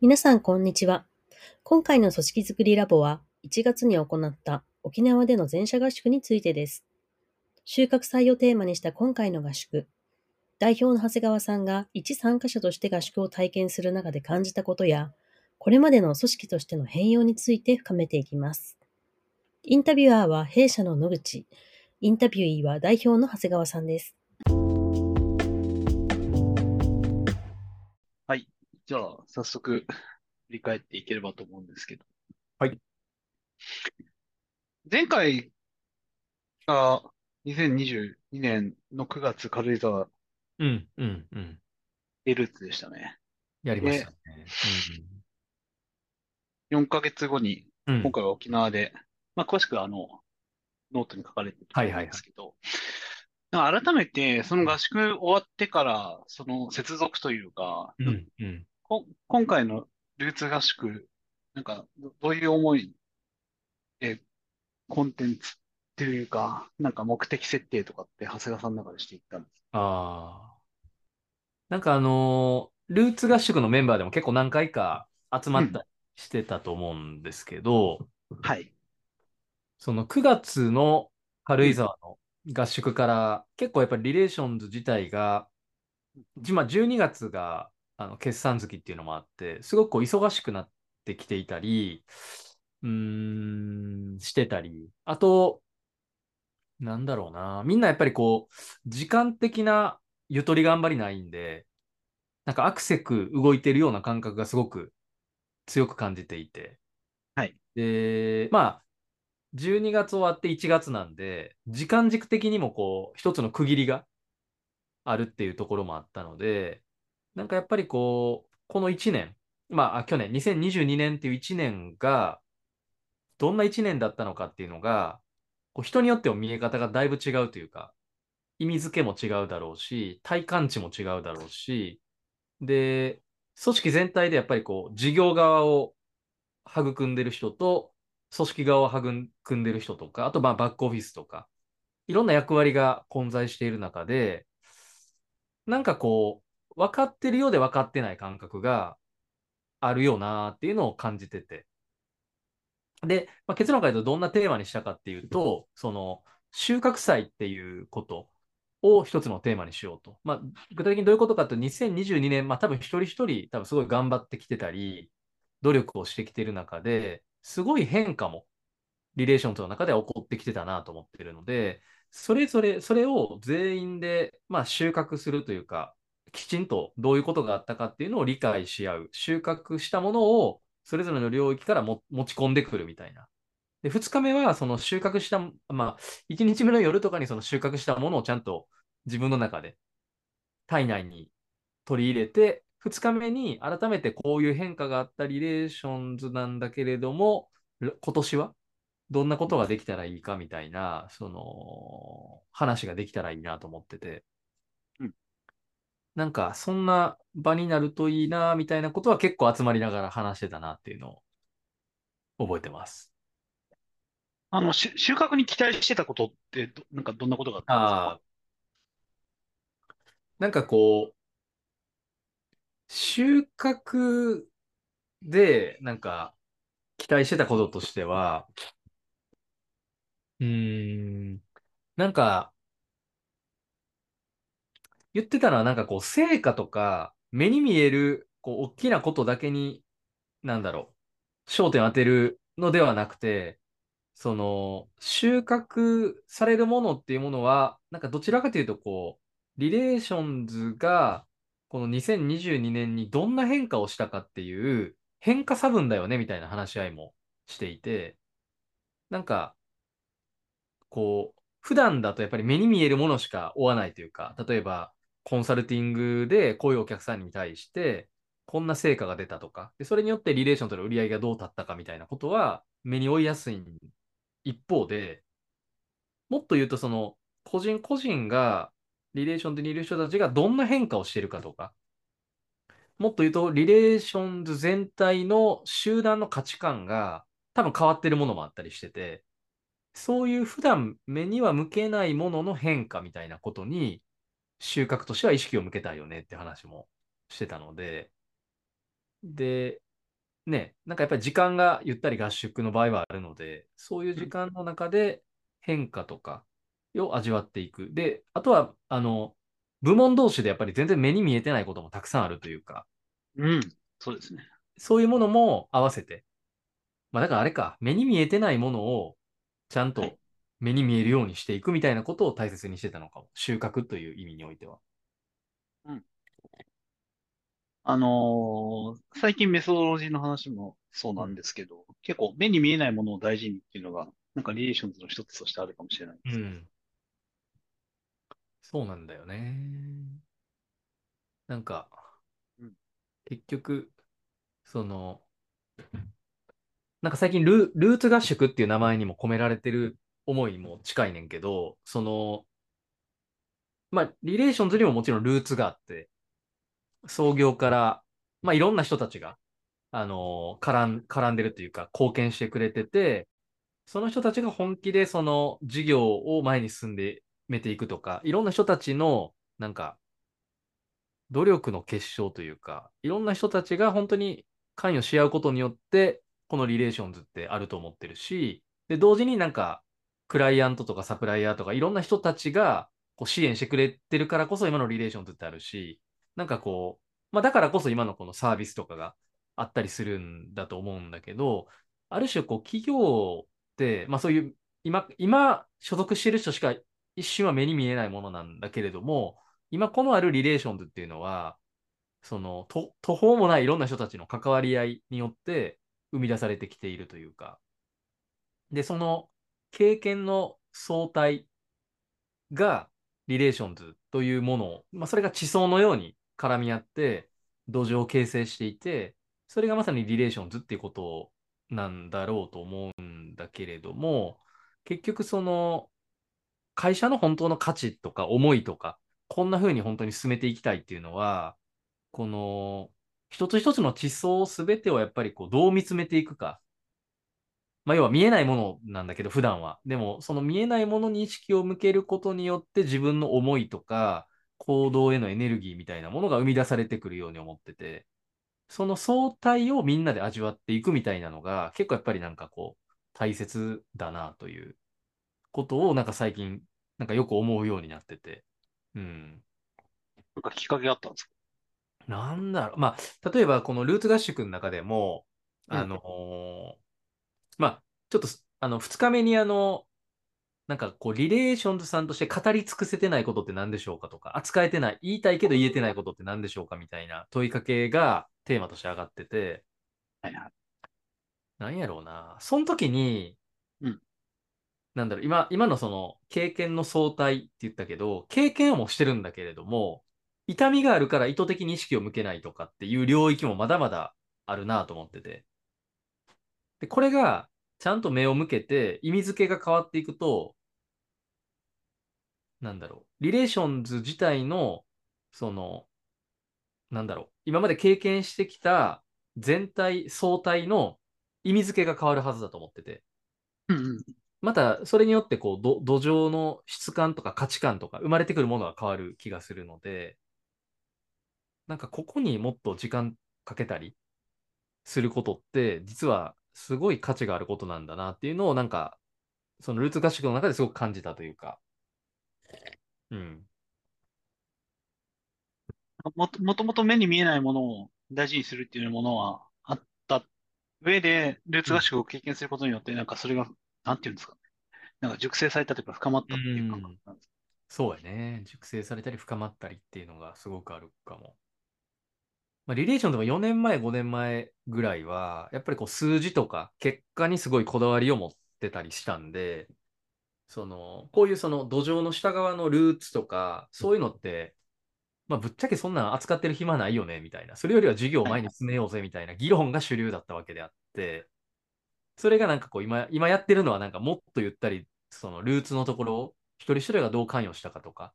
皆さん、こんにちは。今回の組織づくりラボは、1月に行った沖縄での全社合宿についてです。収穫祭をテーマにした今回の合宿。代表の長谷川さんが一参加者として合宿を体験する中で感じたことや、これまでの組織としての変容について深めていきます。インタビュアーは弊社の野口、インタビューイは代表の長谷川さんです。じゃあ、早速、振り返っていければと思うんですけど。はい。前回が2022年の9月軽井沢うん、うん、うん。ルーツでしたね。やりましたね。4ヶ月後に、今回は沖縄で、まあ、詳しくあの、ノートに書かれてるんですけど、改めて、その合宿終わってから、その接続というか、うんうん、今回のルーツ合宿、なんかど、どういう思いで、コンテンツっていうか、なんか目的設定とかって長谷川さんの中でしていったんですか？ああ。なんかあのー、ルーツ合宿のメンバーでも結構何回か集まったりしてたと思うんですけど、うん、はい。その9月の軽井沢の合宿から結構やっぱりリレーションズ自体が、まあ、12月があの決算月っていうのもあって、すごくこう忙しくなってきていたり、うーん、してたり、あと、なんだろうな、みんなやっぱりこう、時間的なゆとり頑張りないんで、なんかアクセク動いてるような感覚がすごく強く感じていて。はい。で、まあ、12月終わって1月なんで、時間軸的にもこう、一つの区切りがあるっていうところもあったので、なんかやっぱりこう、この1年、まあ、去年、2022年っていう1年が、どんな1年だったのかっていうのが、こう人によっても見え方がだいぶ違うというか、意味付けも違うだろうし、体感値も違うだろうし、で、組織全体でやっぱりこう、事業側を育んでる人と、組織側を育んでる人とか、あとまあバックオフィスとか、いろんな役割が混在している中で、なんかこう、分かってるようで分かってない感覚があるよなっていうのを感じてて。で、まあ、結論から言うとどんなテーマにしたかっていうと、その収穫祭っていうことを一つのテーマにしようと。まあ、具体的にどういうことかというと、2022年、まあ多分一人一人多分すごい頑張ってきてたり、努力をしてきてる中で、すごい変化もリレーションとの中では起こってきてたなと思ってるので、それぞれ、それを全員で、まあ、収穫するというか、きちんとどういうことがあったかっていうのを理解し合う。収穫したものをそれぞれの領域からも持ち込んでくるみたいな。で、2日目はその収穫した、まあ、1日目の夜とかにその収穫したものをちゃんと自分の中で体内に取り入れて、2日目に改めてこういう変化があったリレーションズなんだけれども、今年はどんなことができたらいいかみたいな、その話ができたらいいなと思ってて、なんかそんな場になるといいなみたいなことは結構集まりながら話してたなっていうのを覚えてます。あの、収穫に期待してたことってなんかどんなことがあったんですか？なんかこう、収穫で、なんか、期待してたこととしては、うーん、なんか、言ってたのは、なんかこう、成果とか、目に見える、こう、大きなことだけに、なんだろう、焦点を当てるのではなくて、その、収穫されるものっていうものは、なんかどちらかというと、こう、リレーションズが、この2022年にどんな変化をしたかっていう変化差分だよねみたいな話し合いもしていて、なんか、こう、普段だとやっぱり目に見えるものしか追わないというか、例えばコンサルティングでこういうお客さんに対して、こんな成果が出たとか、でそれによってリレーションとの売り上げがどう立ったかみたいなことは目に追いやすい一方で、もっと言うとその個人個人がリレーションでにいる人たちがどんな変化をしているかとか、もっと言うと、リレーションズ全体の集団の価値観が多分変わってるものもあったりしてて、そういう普段目には向けないものの変化みたいなことに収穫としては意識を向けたいよねって話もしてたので、で、ね、なんかやっぱり時間がゆったり合宿の場合はあるので、そういう時間の中で変化とかを味わっていく。で、あとは、あの、部門同士でやっぱり全然目に見えてないこともたくさんあるというか、うん、そうですね。そういうものも合わせて、まあだからあれか、目に見えてないものをちゃんと目に見えるようにしていくみたいなことを大切にしてたのかも。収穫という意味においては。うん。あのー最近メソドロジーの話もそうなんですけど、結構目に見えないものを大事にっていうのが、なんかリレーションズの一つとしてあるかもしれないです。うん。そうなんだよね。なんか、うん結局、その、なんか最近ル、ルーツ合宿っていう名前にも込められてる思いも近いねんけど、その、まあ、リレーションズにももちろんルーツがあって、創業から、まあ、いろんな人たちが、あの絡ん、絡んでるというか、貢献してくれてて、その人たちが本気でその事業を前に進んでめていくとか、いろんな人たちの、なんか、努力の結晶というか、いろんな人たちが本当に関与し合うことによって、このリレーションズってあると思ってるし、で、同時になんか、クライアントとかサプライヤーとかいろんな人たちがこう支援してくれてるからこそ今のリレーションズってあるし、なんかこう、まあだからこそ今のこのサービスとかがあったりするんだと思うんだけど、ある種こう企業って、まあそういう今、今所属してる人しか一瞬は目に見えないものなんだけれども、今このあるリレーションズっていうのは、その途方もないいろんな人たちの関わり合いによって生み出されてきているというか、で、その経験の相対がリレーションズというものを、まあ、それが地層のように絡み合って土壌を形成していて、それがまさにリレーションズっていうことなんだろうと思うんだけれども、結局その会社の本当の価値とか思いとか、こんな風に本当に進めていきたいっていうのは、この一つ一つの地層すべてをやっぱりこうどう見つめていくか。まあ、要は見えないものなんだけど、普段は。でも、その見えないものに意識を向けることによって自分の思いとか行動へのエネルギーみたいなものが生み出されてくるように思ってて、その相対をみんなで味わっていくみたいなのが結構やっぱりなんかこう大切だなということをなんか最近なんかよく思うようになってて。うん。なんかきっかけあったんですか？なんだろう。まあ、例えばこのルーツ合宿の中でも、あのー、まあ、ちょっと、あの、2日目にあの、なんかこう、リレーションズさんとして語り尽くせてないことって何でしょうかとか、扱えてない、言いたいけど言えてないことって何でしょうかみたいな問いかけがテーマとして上がってて、はいはい。なんやろうな。その時に、うん。なんだろう、今、今のその経験の相対って言ったけど、経験はもうしてるんだけれども、痛みがあるから意図的に意識を向けないとかっていう領域もまだまだあるなと思ってて。で、これがちゃんと目を向けて意味付けが変わっていくと、なんだろう、リレーションズ自体の、その、なんだろう、今まで経験してきた全体、相対の意味付けが変わるはずだと思ってて。うんうん、また、それによってこう土壌の質感とか価値観とか生まれてくるものが変わる気がするので、なんかここにもっと時間かけたりすることって、実はすごい価値があることなんだなっていうのを、なんか、そのルーツ合宿の中ですごく感じたというか。うん。もともともと目に見えないものを大事にするっていうものはあった上で、ルーツ合宿を経験することによって、なんかそれが、なんていうんですか？ね。なんか熟成されたというか深まったっていう感覚なんですか、そうやね。熟成されたり深まったりっていうのがすごくあるかも。まあ、リレーションでも4年前、5年前ぐらいは、やっぱりこう数字とか結果にすごいこだわりを持ってたりしたんで、その、こういうその土壌の下側のルーツとか、そういうのって、まあ、ぶっちゃけそんなん扱ってる暇ないよね、みたいな。それよりは授業を前に進めようぜ、みたいな議論が主流だったわけであって、それがなんかこう、今、今やってるのはなんかもっと言ったり、そのルーツのところを一人一人がどう関与したかとか、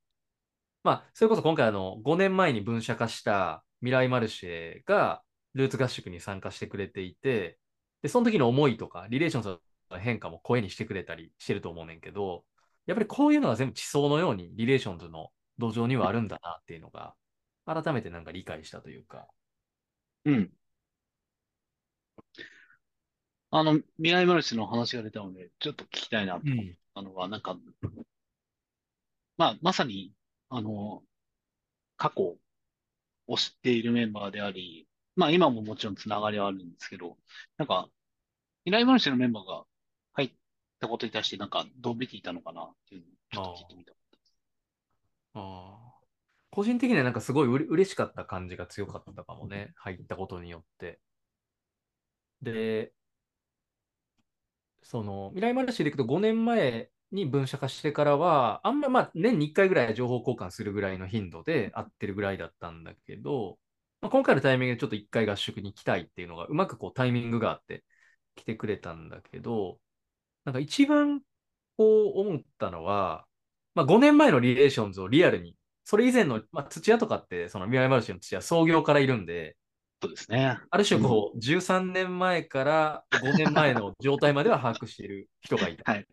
まあ、それこそ今回あの、5年前に分社化した未来マルシェがルーツ合宿に参加してくれていて、で、その時の思いとか、リレーションズの変化も声にしてくれたりしてると思うねんけど、やっぱりこういうのが全部地層のようにリレーションズの土壌にはあるんだなっていうのが、改めてなんか理解したというか。うん。あの、未来マルシェの話が出たので、ちょっと聞きたいなと思ったのは、なんか、まあ、まさに、あの、過去を知っているメンバーであり、まあ今ももちろんつながりはあるんですけど、なんか、未来マルシのメンバーが入ったことに対して、なんか、どう見ていたのかなっていうのをちょっと聞いてみたかったです。ああ。個人的にはなんかすごいうれ嬉しかった感じが強かったかもね。入ったことによって。で、その、未来マルシでいくと5年前に分社化してからは、あんままあ年に1回ぐらい情報交換するぐらいの頻度で会ってるぐらいだったんだけど、まあ、今回のタイミングでちょっと1回合宿に来たいっていうのがうまくこうタイミングがあって来てくれたんだけど、なんか一番こう思ったのは、まあ、5年前のリレーションズをリアルに、それ以前の、まあ、土屋とかって、その未来マルシェの土屋創業からいるんで、そうですね。ある種こう、うん、13年前から5年前の状態までは把握している人がいた。はい。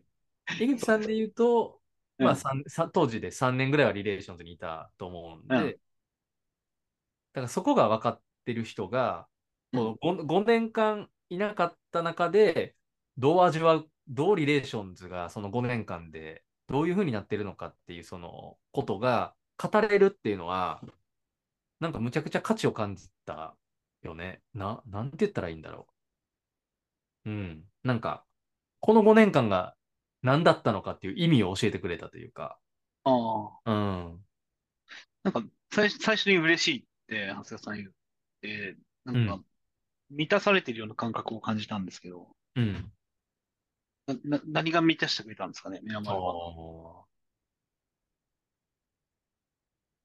井口さんで言うと、まあ、当時で3年ぐらいはリレーションズにいたと思うんで、うん、だからそこが分かってる人が、この 5, 5年間いなかった中で、どう味わう、どうリレーションズがその5年間でどういうふうになってるのかっていうそのことが語れるっていうのは、なんかむちゃくちゃ価値を感じたよね。な、なんて言ったらいいんだろう。うん。なんか、この5年間が何だったのかっていう意味を教えてくれたというか。ああ。うん。なんか最、最初に嬉しいって長谷川さん言って、なんか、満たされてるような感覚を感じたんですけど、うん。な、な何が満たしてくれたんですかね、宮丸は。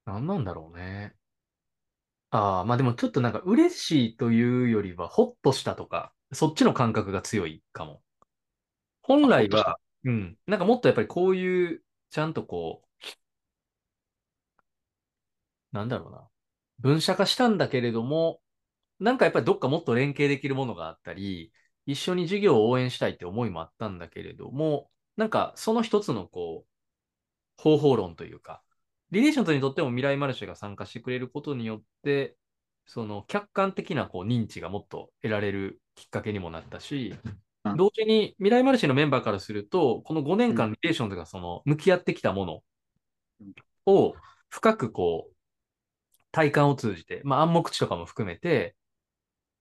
何なんだろうね。ああ、まあでもちょっとなんか嬉しいというよりは、ほっとしたとか、そっちの感覚が強いかも。本来は、うん、なんかもっとやっぱりこういう、ちゃんとこう、なんだろうな。分社化したんだけれども、なんかやっぱりどっかもっと連携できるものがあったり、一緒に授業を応援したいって思いもあったんだけれども、なんかその一つのこう、方法論というか、リレーションズにとっても未来マルシェが参加してくれることによって、その客観的なこう認知がもっと得られるきっかけにもなったし、同時に未来マルシェのメンバーからすると、この5年間リレーションズがその向き合ってきたものを深くこう、体感を通じて、まあ暗黙知とかも含めて、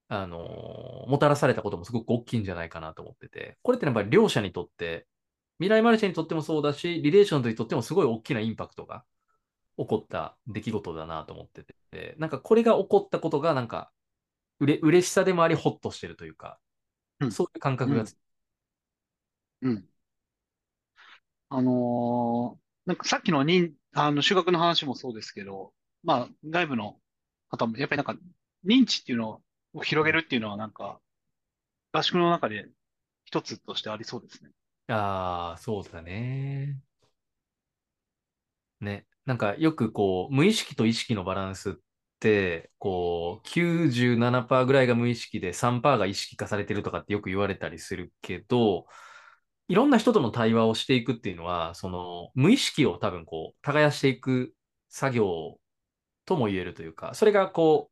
あのー、もたらされたこともすごく大きいんじゃないかなと思ってて、これってやっぱり両者にとって、未来マルシェにとってもそうだし、リレーションズにとってもすごい大きなインパクトが起こった出来事だなと思ってて、なんかこれが起こったことがなんかうれ嬉しさでもあり、ほっとしてるというか、うん、そういう感覚が、うん、うん。あのー、なんかさっきのにあの修学の話もそうですけど、まあ外部の方もやっぱりなんか認知っていうのをを広げるっていうのはなんか、合宿の中で一つとしてありそうですね。ああ、そうだね。ね。なんかよくこう、無意識と意識のバランスって、こう、97%ぐらいが無意識で3%が意識化されてるとかってよく言われたりするけど、いろんな人との対話をしていくっていうのは、その無意識を多分こう、耕していく作業とも言えるというか、それがこ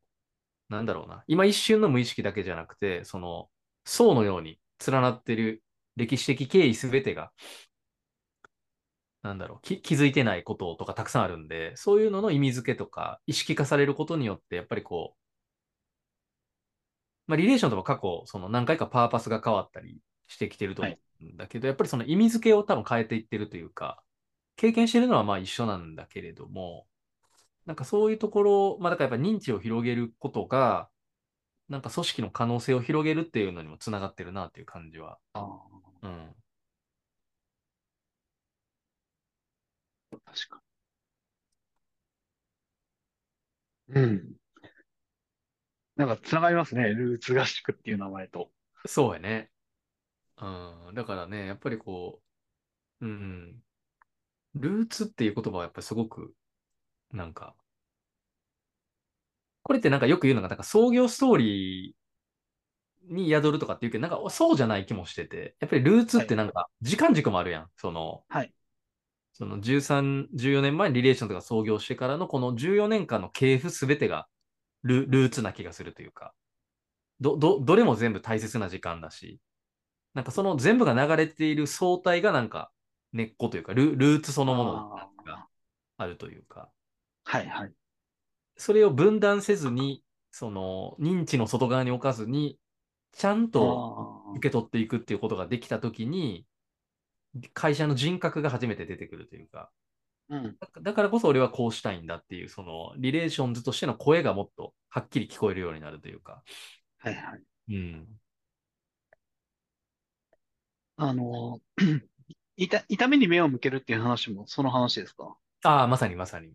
う、なんだろうな、今一瞬の無意識だけじゃなくて、その層のように連なってる歴史的経緯すべてが、なんだろう気、気づいてないこととかたくさんあるんで、そういうのの意味付けとか意識化されることによって、やっぱりこう、まあ、リレーションとか過去、その何回かパーパスが変わったりしてきてると思うんだけど、はい、やっぱりその意味付けを多分変えていってるというか、経験してるのはまあ一緒なんだけれども、なんかそういうところ、まあだからやっぱ認知を広げることが、なんか組織の可能性を広げるっていうのにもつながってるなっていう感じは。あうん。確かに。うん。なんかつながりますね。ルーツ合宿っていう名前と。そうやね。うん。だからね、やっぱりこう、うん。ルーツっていう言葉はやっぱりすごくなんか、これってなんかよく言うのが、なんか創業ストーリーに宿るとかって言うけど、なんかそうじゃない気もしてて、やっぱりルーツってなんか時間軸もあるやん。その、はい。その13、14年前にリレーションとか創業してからのこの14年間の系譜すべてがルルーツな気がするというか、ど、ど、どれも全部大切な時間だし、なんかその全部が流れている相対がなんか根っこというかル、ルーツそのものがあるというか。はいはい。それを分断せずに、その認知の外側に置かずに、ちゃんと受け取っていくっていうことができたときに、会社の人格が初めて出てくるというか、うん、だからこそ俺はこうしたいんだっていう、そのリレーションズとしての声がもっとはっきり聞こえるようになるというか。はいはい。うん。あの、痛痛みに目を向けるっていう話もその話ですか？ああ、まさにまさに。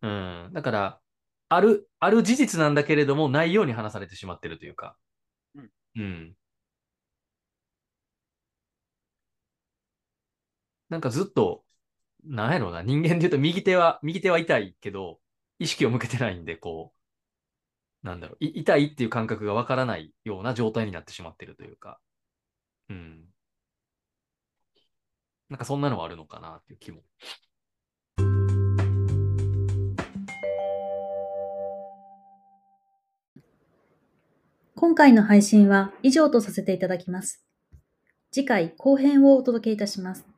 うん。だから、ある、ある事実なんだけれども、ないように話されてしまってるというか。うん。うん。なんかずっと、なんやろうな、人間で言うと右手は、右手は痛いけど、意識を向けてないんで、こう、なんだろう、痛いっていう感覚がわからないような状態になってしまってるというか。うん。なんかそんなのはあるのかなっていう気も。今回の配信は以上とさせていただきます。次回後編をお届けいたします。